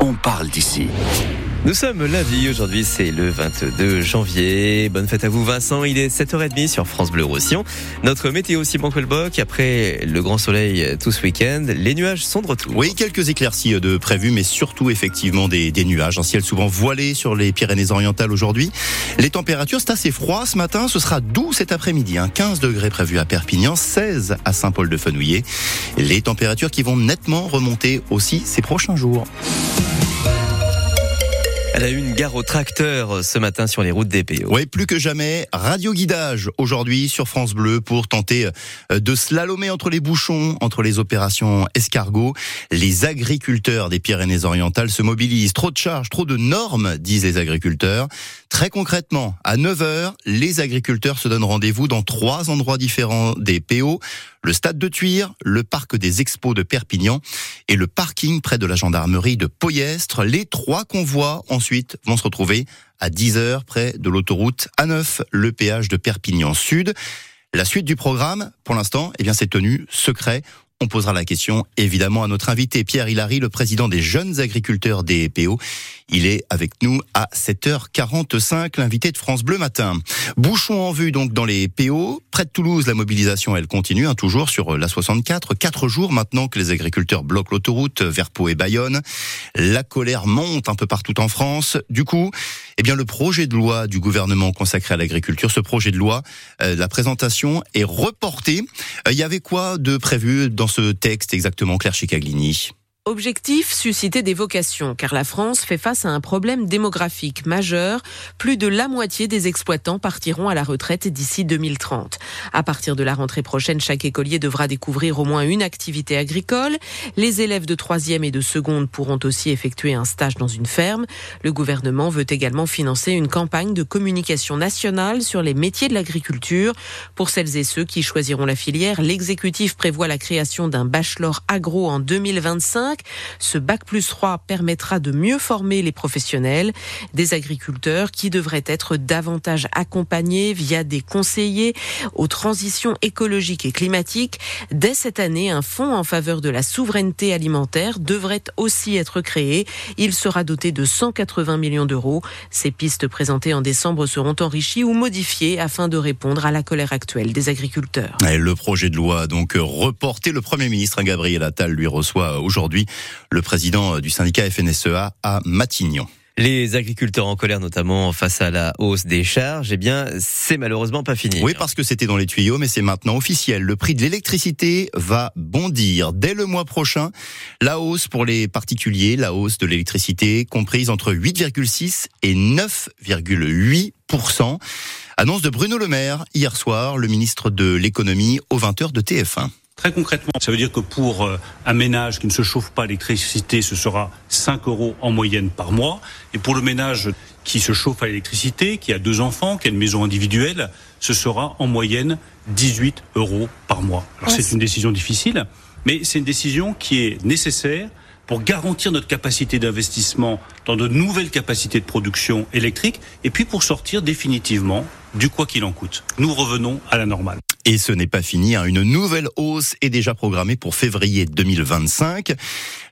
on parle d'ici. Nous sommes lundi, aujourd'hui c'est le 22 janvier. Bonne fête à vous Vincent, il est 7h30 sur France Bleu Roussillon. Notre météo Simon Colboc, après le grand soleil tout ce week-end, les nuages sont de retour. Oui, quelques éclaircies de prévues, mais surtout effectivement des, des nuages. Un ciel souvent voilé sur les Pyrénées-Orientales aujourd'hui. Les températures, c'est assez froid ce matin, ce sera doux cet après-midi. Hein. 15 degrés prévus à Perpignan, 16 à Saint-Paul-de-Fenouillet. Les températures qui vont nettement remonter aussi ces prochains jours. Elle a eu une gare au tracteur ce matin sur les routes des PO. Oui, plus que jamais, radio guidage aujourd'hui sur France Bleu pour tenter euh, de slalomer entre les bouchons, entre les opérations escargot. Les agriculteurs des Pyrénées-Orientales se mobilisent. Trop de charges, trop de normes, disent les agriculteurs. Très concrètement, à 9h, les agriculteurs se donnent rendez-vous dans trois endroits différents des PO. Le stade de Tuire, le parc des expos de Perpignan et le parking près de la gendarmerie de Poyestre. Les trois convois ensuite vont se retrouver à 10h près de l'autoroute A9, le péage de Perpignan Sud. La suite du programme, pour l'instant, eh bien, c'est tenu secret. On posera la question évidemment à notre invité Pierre Hilary, le président des jeunes agriculteurs des PO. Il est avec nous à 7h45, l'invité de France Bleu Matin. Bouchon en vue donc dans les PO. Près de Toulouse, la mobilisation elle continue, hein, toujours sur la 64. Quatre jours maintenant que les agriculteurs bloquent l'autoroute vers Pau et Bayonne. La colère monte un peu partout en France. Du coup, eh bien le projet de loi du gouvernement consacré à l'agriculture, ce projet de loi, euh, la présentation est reportée. Euh, il y avait quoi de prévu dans ce texte exactement, Claire Chicaglini Objectif, susciter des vocations, car la France fait face à un problème démographique majeur. Plus de la moitié des exploitants partiront à la retraite d'ici 2030. À partir de la rentrée prochaine, chaque écolier devra découvrir au moins une activité agricole. Les élèves de troisième et de seconde pourront aussi effectuer un stage dans une ferme. Le gouvernement veut également financer une campagne de communication nationale sur les métiers de l'agriculture. Pour celles et ceux qui choisiront la filière, l'exécutif prévoit la création d'un bachelor agro en 2025 ce bac plus 3 permettra de mieux former les professionnels, des agriculteurs qui devraient être davantage accompagnés via des conseillers aux transitions écologiques et climatiques. Dès cette année, un fonds en faveur de la souveraineté alimentaire devrait aussi être créé. Il sera doté de 180 millions d'euros. Ces pistes présentées en décembre seront enrichies ou modifiées afin de répondre à la colère actuelle des agriculteurs. Le projet de loi donc reporté. Le Premier ministre Gabriel Attal lui reçoit aujourd'hui le président du syndicat FNSEA à Matignon. Les agriculteurs en colère, notamment face à la hausse des charges, eh bien, c'est malheureusement pas fini. Oui, parce que c'était dans les tuyaux, mais c'est maintenant officiel. Le prix de l'électricité va bondir dès le mois prochain. La hausse pour les particuliers, la hausse de l'électricité comprise entre 8,6 et 9,8 Annonce de Bruno Le Maire hier soir, le ministre de l'économie au 20h de TF1. Très concrètement, ça veut dire que pour euh, un ménage qui ne se chauffe pas à l'électricité, ce sera 5 euros en moyenne par mois. Et pour le ménage qui se chauffe à l'électricité, qui a deux enfants, qui a une maison individuelle, ce sera en moyenne 18 euros par mois. Alors c'est une décision difficile, mais c'est une décision qui est nécessaire pour garantir notre capacité d'investissement dans de nouvelles capacités de production électrique et puis pour sortir définitivement du quoi qu'il en coûte. Nous revenons à la normale. Et ce n'est pas fini, hein. une nouvelle hausse est déjà programmée pour février 2025.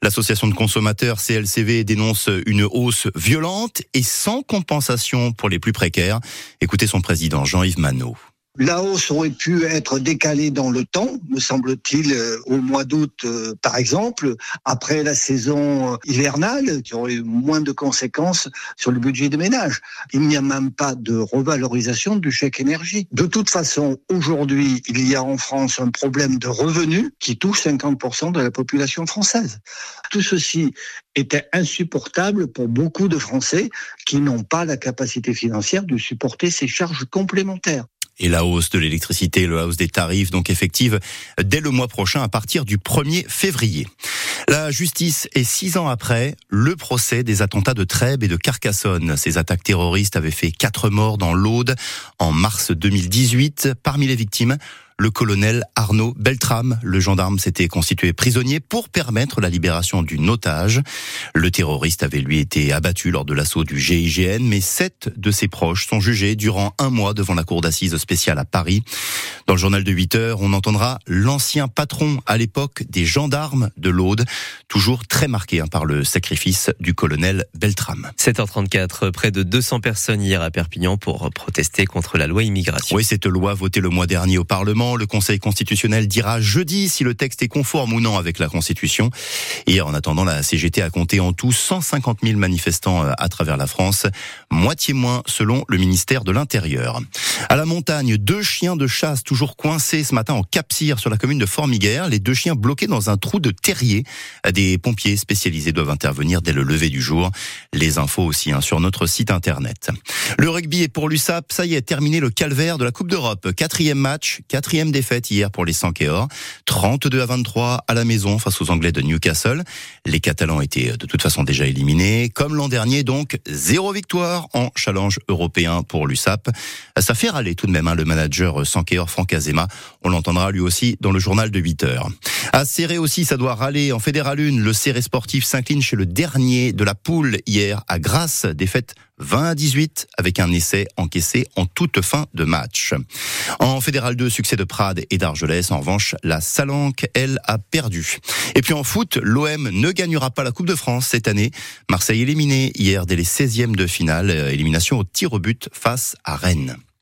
L'association de consommateurs CLCV dénonce une hausse violente et sans compensation pour les plus précaires. Écoutez son président Jean-Yves Manot. La hausse aurait pu être décalée dans le temps, me semble-t-il, euh, au mois d'août, euh, par exemple, après la saison euh, hivernale, qui aurait eu moins de conséquences sur le budget des ménages. Il n'y a même pas de revalorisation du chèque énergie. De toute façon, aujourd'hui, il y a en France un problème de revenus qui touche 50% de la population française. Tout ceci était insupportable pour beaucoup de Français qui n'ont pas la capacité financière de supporter ces charges complémentaires et la hausse de l'électricité, la hausse des tarifs, donc effective dès le mois prochain à partir du 1er février. La justice est six ans après le procès des attentats de Trèbes et de Carcassonne. Ces attaques terroristes avaient fait quatre morts dans l'Aude en mars 2018. Parmi les victimes, le colonel Arnaud Beltrame. Le gendarme s'était constitué prisonnier pour permettre la libération d'une otage. Le terroriste avait lui été abattu lors de l'assaut du GIGN, mais sept de ses proches sont jugés durant un mois devant la cour d'assises spéciale à Paris. Dans le journal de 8 heures, on entendra l'ancien patron à l'époque des gendarmes de l'Aude, toujours très marqué hein, par le sacrifice du colonel Beltrame. 7h34, près de 200 personnes hier à Perpignan pour protester contre la loi immigration. Oui, cette loi votée le mois dernier au Parlement, le Conseil constitutionnel dira jeudi si le texte est conforme ou non avec la Constitution. Hier, en attendant, la CGT a compté en tout 150 000 manifestants euh, à travers la France, moitié moins selon le ministère de l'Intérieur. À la montagne, deux chiens de chasse toujours coincés ce matin en Capcir sur la commune de Formiguère, les deux chiens bloqués dans un trou de terrier. Des pompiers spécialisés doivent intervenir dès le lever du jour. Les infos aussi hein, sur notre site internet. Le rugby est pour l'USAP, ça y est, terminé le calvaire de la Coupe d'Europe. Quatrième match, quatrième défaite hier pour les Sankéors. 32 à 23 à la maison face aux Anglais de Newcastle. Les Catalans étaient de toute façon déjà éliminés. Comme l'an dernier, donc, zéro victoire en challenge européen pour l'USAP. Ça fait râler tout de même hein, le manager Sankéor Franck Azema. On l'entendra lui aussi dans le journal de 8 heures. À Serré aussi, ça doit râler. En Fédéral 1, le Serré sportif s'incline chez le dernier de la poule hier à Grasse. Défaite 20 à 18 avec un essai encaissé en toute fin de match. En Fédéral 2, succès de Prades et d'Argelès. En revanche, la Salanque, elle, a perdu. Et puis en foot, l'OM ne gagnera pas la Coupe de France cette année. Marseille éliminé hier dès les 16e de finale. Élimination au tir au but face à Rennes.